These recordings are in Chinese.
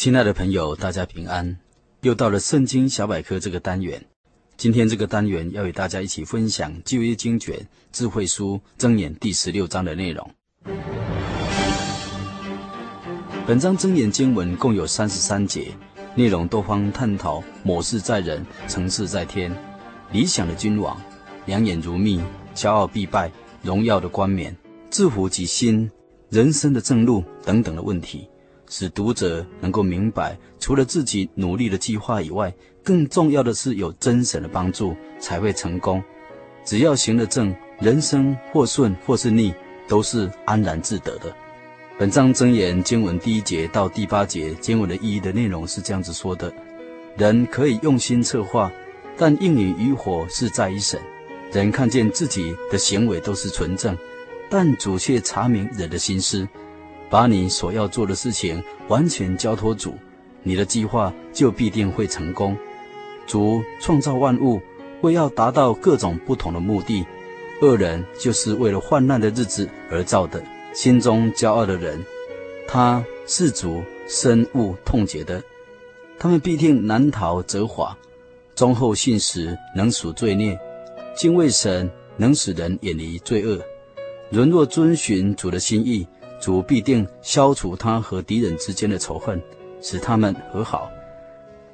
亲爱的朋友，大家平安！又到了圣经小百科这个单元。今天这个单元要与大家一起分享旧约经卷智慧书箴言第十六章的内容。本章箴言经文共有三十三节，内容多方探讨：谋事在人，成事在天；理想的君王，两眼如蜜；骄傲必败，荣耀的冠冕；治乎己心，人生的正路等等的问题。使读者能够明白，除了自己努力的计划以外，更重要的是有真神的帮助才会成功。只要行得正，人生或顺或是逆，都是安然自得的。本章真言经文第一节到第八节经文的意义的内容是这样子说的：人可以用心策划，但应允与否是在于神。人看见自己的行为都是纯正，但主却查明人的心思。把你所要做的事情完全交托主，你的计划就必定会成功。主创造万物，为要达到各种不同的目的。恶人就是为了患难的日子而造的，心中骄傲的人，他是主深恶痛绝的。他们必定难逃责罚。忠厚信实能赎罪孽，敬畏神能使人远离罪恶。人若遵循主的心意，主必定消除他和敌人之间的仇恨，使他们和好。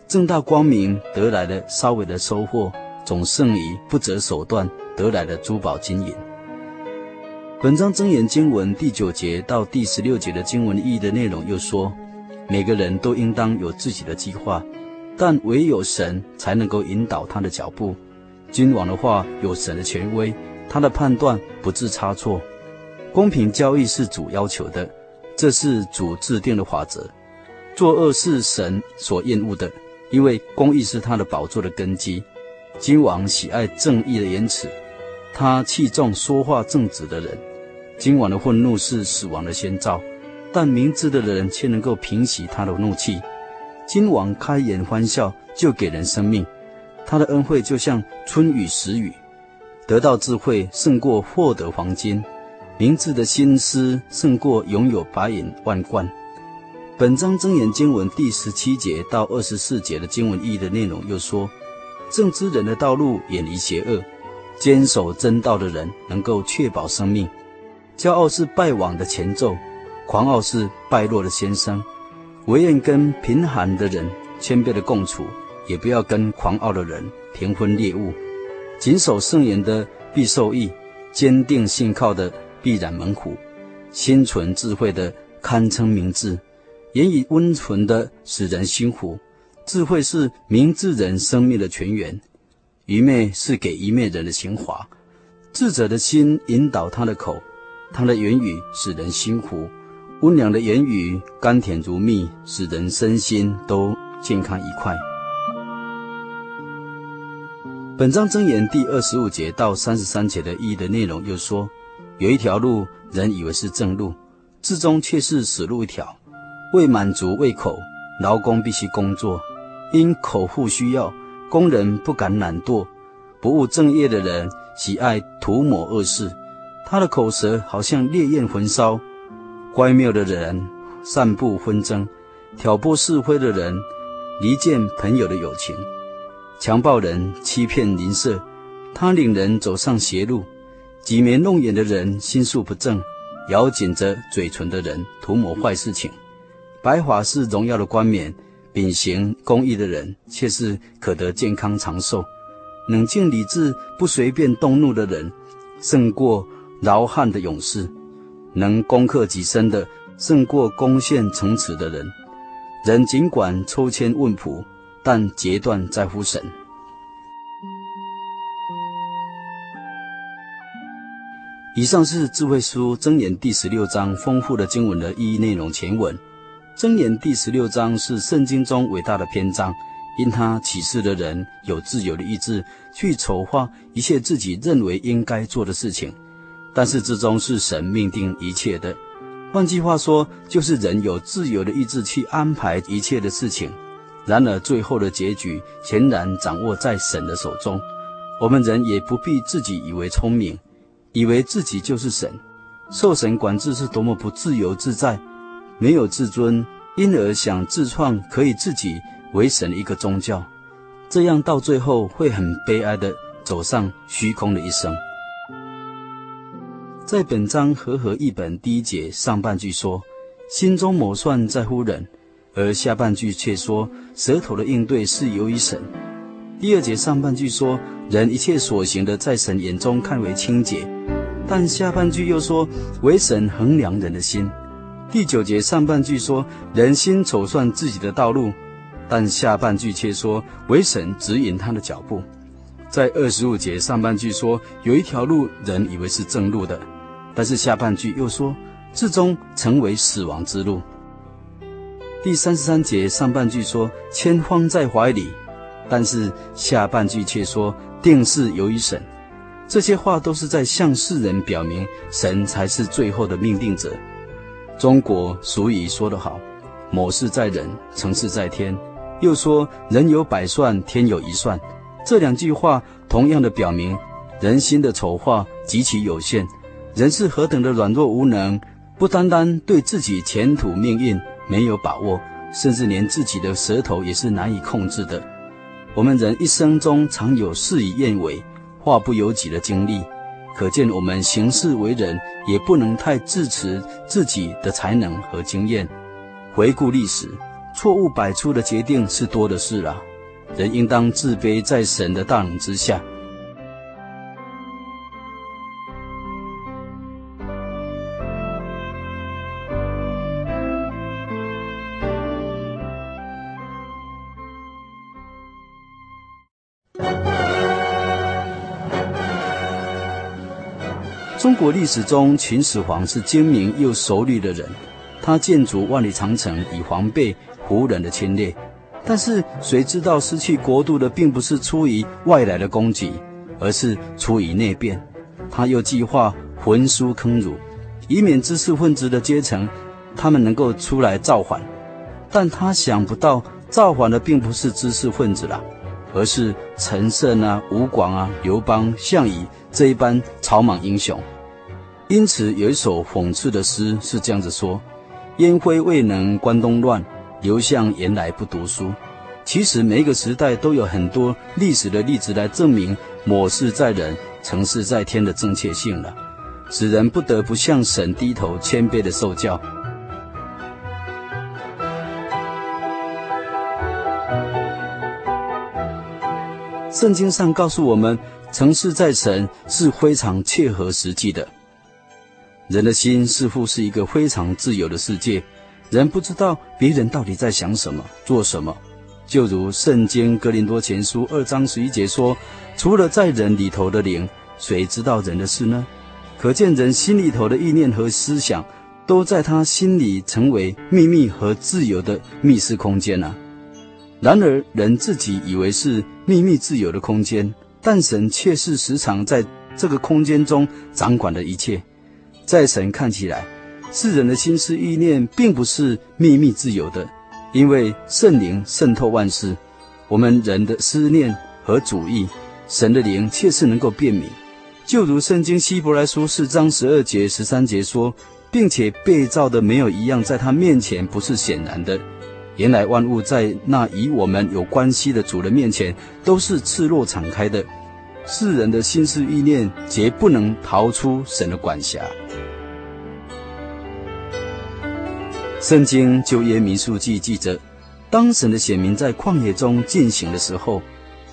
正大光明得来的稍微的收获，总胜于不择手段得来的珠宝金银。本章箴言经文第九节到第十六节的经文意义的内容又说：每个人都应当有自己的计划，但唯有神才能够引导他的脚步。君王的话有神的权威，他的判断不致差错。公平交易是主要求的，这是主制定的法则。作恶是神所厌恶的，因为公义是他的宝座的根基。君王喜爱正义的言辞，他器重说话正直的人。今晚的愤怒是死亡的先兆，但明智的人却能够平息他的怒气。今晚开颜欢笑，就给人生命。他的恩惠就像春雨时雨，得到智慧胜过获得黄金。明智的心思胜过拥有白银万贯。本章箴言经文第十七节到二十四节的经文意义的内容又说：正直人的道路远离邪恶，坚守真道的人能够确保生命。骄傲是败亡的前奏，狂傲是败落的先声。唯愿跟贫寒的人谦卑的共处，也不要跟狂傲的人平分猎物。谨守圣言的必受益，坚定信靠的。必然猛虎，心存智慧的堪称明智，言语温存的使人心服。智慧是明智人生命的泉源，愚昧是给愚昧人的刑罚。智者的心引导他的口，他的言语使人心服。温良的言语甘甜如蜜，使人身心都健康愉快。本章箴言第二十五节到三十三节的意义的内容又说。有一条路，人以为是正路，至终却是死路一条。为满足胃口，劳工必须工作；因口腹需要，工人不敢懒惰。不务正业的人，喜爱图谋恶事，他的口舌好像烈焰焚烧。乖谬的人散布纷争，挑拨是非的人离间朋友的友情。强暴人欺骗邻舍，他领人走上邪路。挤眉弄眼的人心术不正，咬紧着嘴唇的人图谋坏事情。白发是荣耀的冠冕，秉行公义的人却是可得健康长寿。冷静理智、不随便动怒的人，胜过劳汉的勇士。能攻克己身的，胜过攻陷城池的人。人尽管抽签问卜，但决断在乎神。以上是智慧书箴言第十六章丰富的经文的意义内容前文。箴言第十六章是圣经中伟大的篇章，因它启示的人有自由的意志去筹划一切自己认为应该做的事情，但是之中是神命定一切的。换句话说，就是人有自由的意志去安排一切的事情。然而，最后的结局显然掌握在神的手中。我们人也不必自己以为聪明。以为自己就是神，受神管制是多么不自由自在，没有自尊，因而想自创可以自己为神的一个宗教，这样到最后会很悲哀的走上虚空的一生。在本章和合译本第一节上半句说：“心中谋算在乎人”，而下半句却说：“舌头的应对是由于神”。第二节上半句说：“人一切所行的，在神眼中看为清洁。”但下半句又说，为神衡量人的心。第九节上半句说，人心筹算自己的道路，但下半句却说，为神指引他的脚步。在二十五节上半句说，有一条路人以为是正路的，但是下半句又说，至终成为死亡之路。第三十三节上半句说，牵慌在怀里，但是下半句却说，定是由于神。这些话都是在向世人表明，神才是最后的命定者。中国俗语说得好：“谋事在人，成事在天。”又说：“人有百算，天有一算。”这两句话同样的表明，人心的筹划极其有限，人是何等的软弱无能，不单单对自己前途命运没有把握，甚至连自己的舌头也是难以控制的。我们人一生中常有事与愿违。话不由己的经历，可见我们行事为人也不能太自持自己的才能和经验。回顾历史，错误百出的决定是多的是了。人应当自卑在神的大能之下。中国历史中，秦始皇是精明又熟虑的人，他建筑万里长城以防备胡人的侵略。但是，谁知道失去国度的并不是出于外来的攻击，而是出于内变。他又计划焚书坑儒，以免知识分子的阶层他们能够出来造反。但他想不到，造反的并不是知识分子啦，而是陈胜啊、吴广啊、刘邦、项羽这一般草莽英雄。因此，有一首讽刺的诗是这样子说：“烟灰未能关东乱，刘向原来不读书。”其实，每一个时代都有很多历史的例子来证明“某事在人，成事在天”的正确性了，使人不得不向神低头，谦卑的受教。圣经上告诉我们，“成事在神”是非常切合实际的。人的心似乎是一个非常自由的世界，人不知道别人到底在想什么、做什么。就如《圣经·哥林多前书》二章十一节说：“除了在人里头的灵，谁知道人的事呢？”可见人心里头的意念和思想，都在他心里成为秘密和自由的密室空间啊。然而，人自己以为是秘密自由的空间，但神却是时常在这个空间中掌管的一切。在神看起来，世人的心思意念并不是秘密自由的，因为圣灵渗透万事。我们人的思念和主意，神的灵却是能够辨明。就如圣经希伯来书四章十二节、十三节说，并且被造的没有一样在他面前不是显然的。原来万物在那与我们有关系的主人面前都是赤裸敞开的。世人的心思意念绝不能逃出神的管辖。圣经旧约民数记记着，当神的选民在旷野中进行的时候，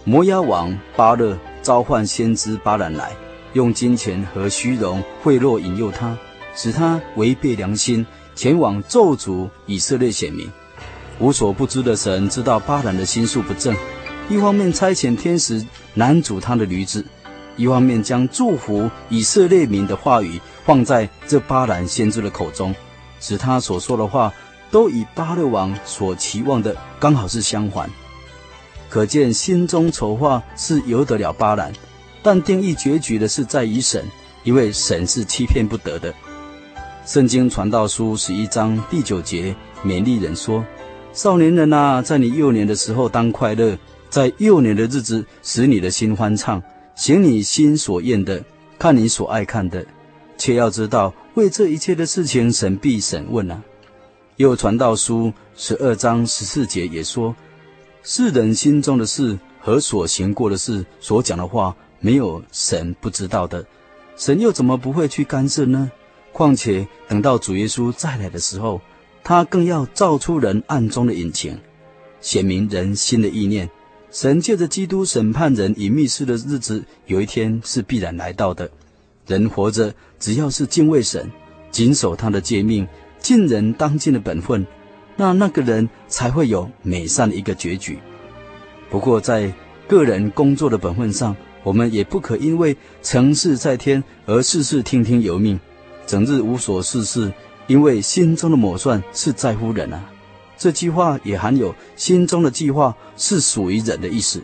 摩押王巴勒召唤先知巴兰来，用金钱和虚荣贿赂引诱他，使他违背良心，前往咒诅以色列选民。无所不知的神知道巴兰的心术不正。一方面差遣天使拦阻他的驴子，一方面将祝福以色列民的话语放在这巴兰先知的口中，使他所说的话都与巴勒王所期望的刚好是相反。可见心中筹划是由得了巴兰，但定义结局的是在于神，因为神是欺骗不得的。圣经传道书十一章第九节勉励人说：“少年人啊，在你幼年的时候当快乐，在幼年的日子使你的心欢畅，行你心所愿的，看你所爱看的，却要知道为这一切的事情，神必审问啊。”又传道书十二章十四节也说：“世人心中的事和所行过的事，所讲的话，没有神不知道的，神又怎么不会去干涉呢？”况且等到主耶稣再来的时候，他更要照出人暗中的隐情，显明人心的意念。神借着基督审判人隐密事的日子，有一天是必然来到的。人活着，只要是敬畏神，谨守他的诫命，尽人当尽的本分，那那个人才会有美善的一个结局。不过在个人工作的本分上，我们也不可因为成事在天而事事听天由命。整日无所事事，因为心中的谋算是在乎人啊。这句话也含有心中的计划是属于人的意思。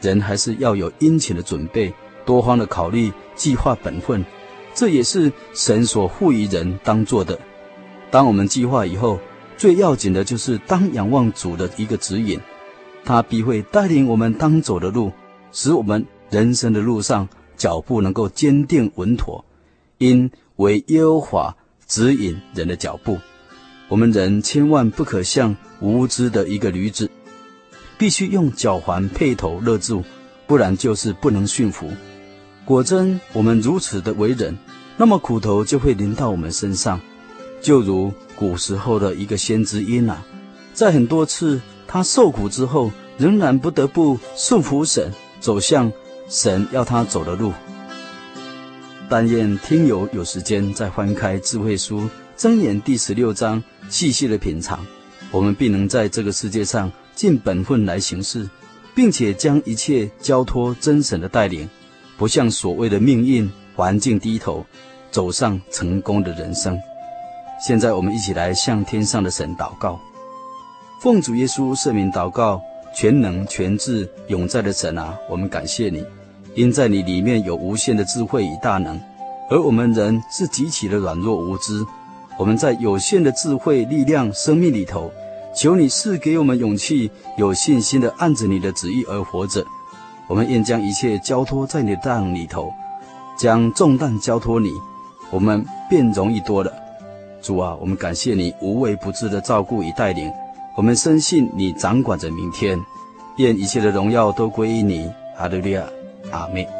人还是要有殷勤的准备，多方的考虑，计划本分。这也是神所赋予人当做的。当我们计划以后，最要紧的就是当仰望主的一个指引，他必会带领我们当走的路，使我们人生的路上脚步能够坚定稳妥。因为耶和华指引人的脚步，我们人千万不可像无知的一个驴子，必须用脚环配头勒住，不然就是不能驯服。果真我们如此的为人，那么苦头就会临到我们身上，就如古时候的一个先知约拿，在很多次他受苦之后，仍然不得不顺服神，走向神要他走的路。但愿听友有时间再翻开智慧书箴言第十六章，细细的品尝，我们必能在这个世界上尽本分来行事，并且将一切交托真神的带领，不向所谓的命运环境低头，走上成功的人生。现在我们一起来向天上的神祷告，奉主耶稣圣名祷告，全能全智永在的神啊，我们感谢你。因在你里面有无限的智慧与大能，而我们人是极其的软弱无知。我们在有限的智慧、力量、生命里头，求你赐给我们勇气，有信心的按着你的旨意而活着。我们愿将一切交托在你的大能里头，将重担交托你，我们便容易多了。主啊，我们感谢你无微不至的照顾与带领。我们深信你掌管着明天，愿一切的荣耀都归于你。哈利亚。阿门。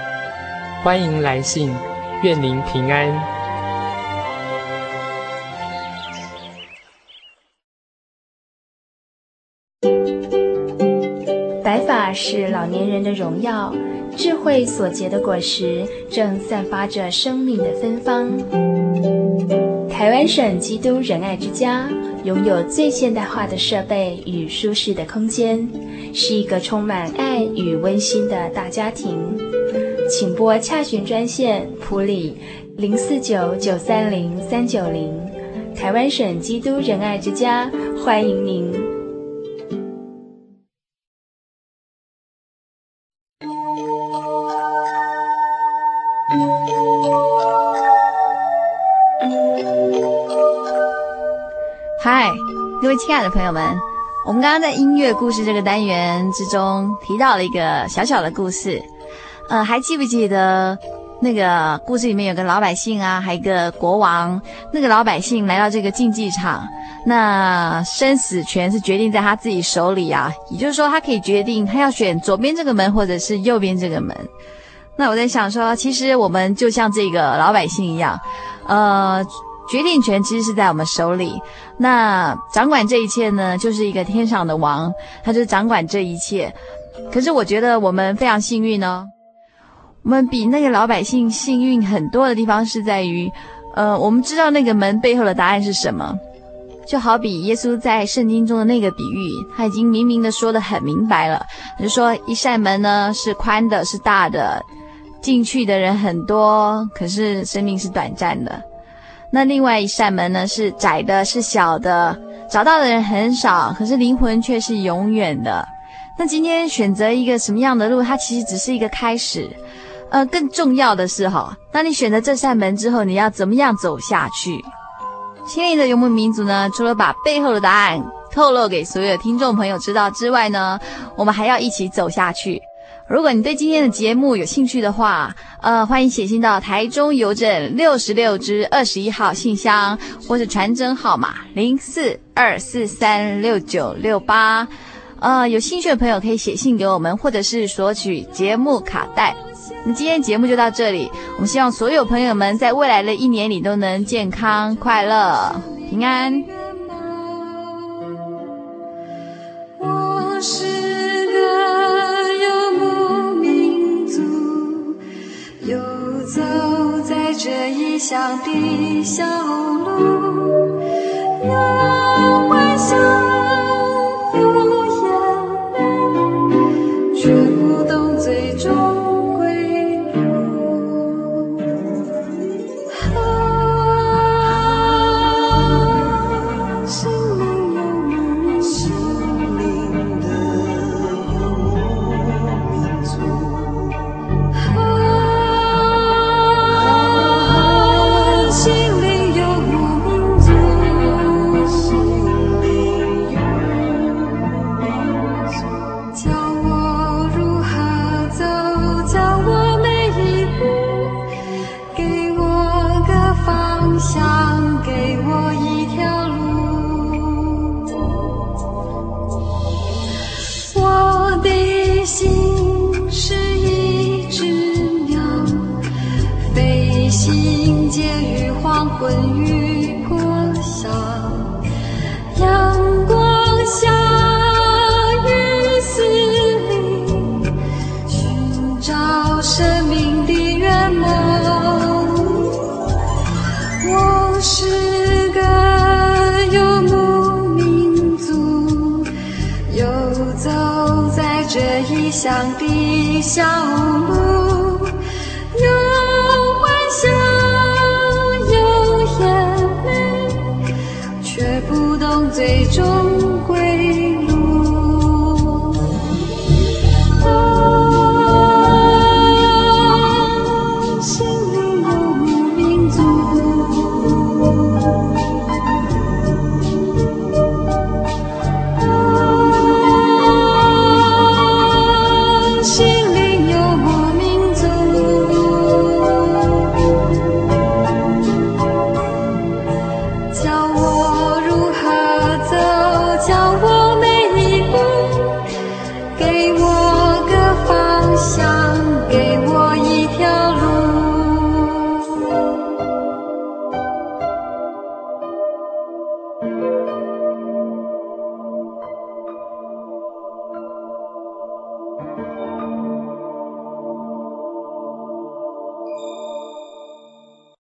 欢迎来信，愿您平安。白发是老年人的荣耀，智慧所结的果实正散发着生命的芬芳。台湾省基督仁爱之家拥有最现代化的设备与舒适的空间，是一个充满爱与温馨的大家庭。请拨洽询专线普里零四九九三零三九零，台湾省基督仁爱之家欢迎您。嗨，各位亲爱的朋友们，我们刚刚在音乐故事这个单元之中提到了一个小小的故事，呃，还记不记得那个故事里面有个老百姓啊，还有一个国王，那个老百姓来到这个竞技场，那生死权是决定在他自己手里啊，也就是说他可以决定他要选左边这个门或者是右边这个门。那我在想说，其实我们就像这个老百姓一样，呃。决定权其实是在我们手里，那掌管这一切呢，就是一个天上的王，他就掌管这一切。可是我觉得我们非常幸运哦，我们比那个老百姓幸运很多的地方是在于，呃，我们知道那个门背后的答案是什么，就好比耶稣在圣经中的那个比喻，他已经明明的说得很明白了，就说一扇门呢是宽的，是大的，进去的人很多，可是生命是短暂的。那另外一扇门呢，是窄的，是小的，找到的人很少，可是灵魂却是永远的。那今天选择一个什么样的路，它其实只是一个开始。呃，更重要的是哈，当你选择这扇门之后，你要怎么样走下去？亲爱的游牧民族呢，除了把背后的答案透露给所有听众朋友知道之外呢，我们还要一起走下去。如果你对今天的节目有兴趣的话，呃，欢迎写信到台中邮政六十六支二十一号信箱，或是传真号码零四二四三六九六八。呃，有兴趣的朋友可以写信给我们，或者是索取节目卡带。那今天节目就到这里，我们希望所有朋友们在未来的一年里都能健康、快乐、平安。我是。这异乡的小路，是个游牧民族游走在这异乡的小牧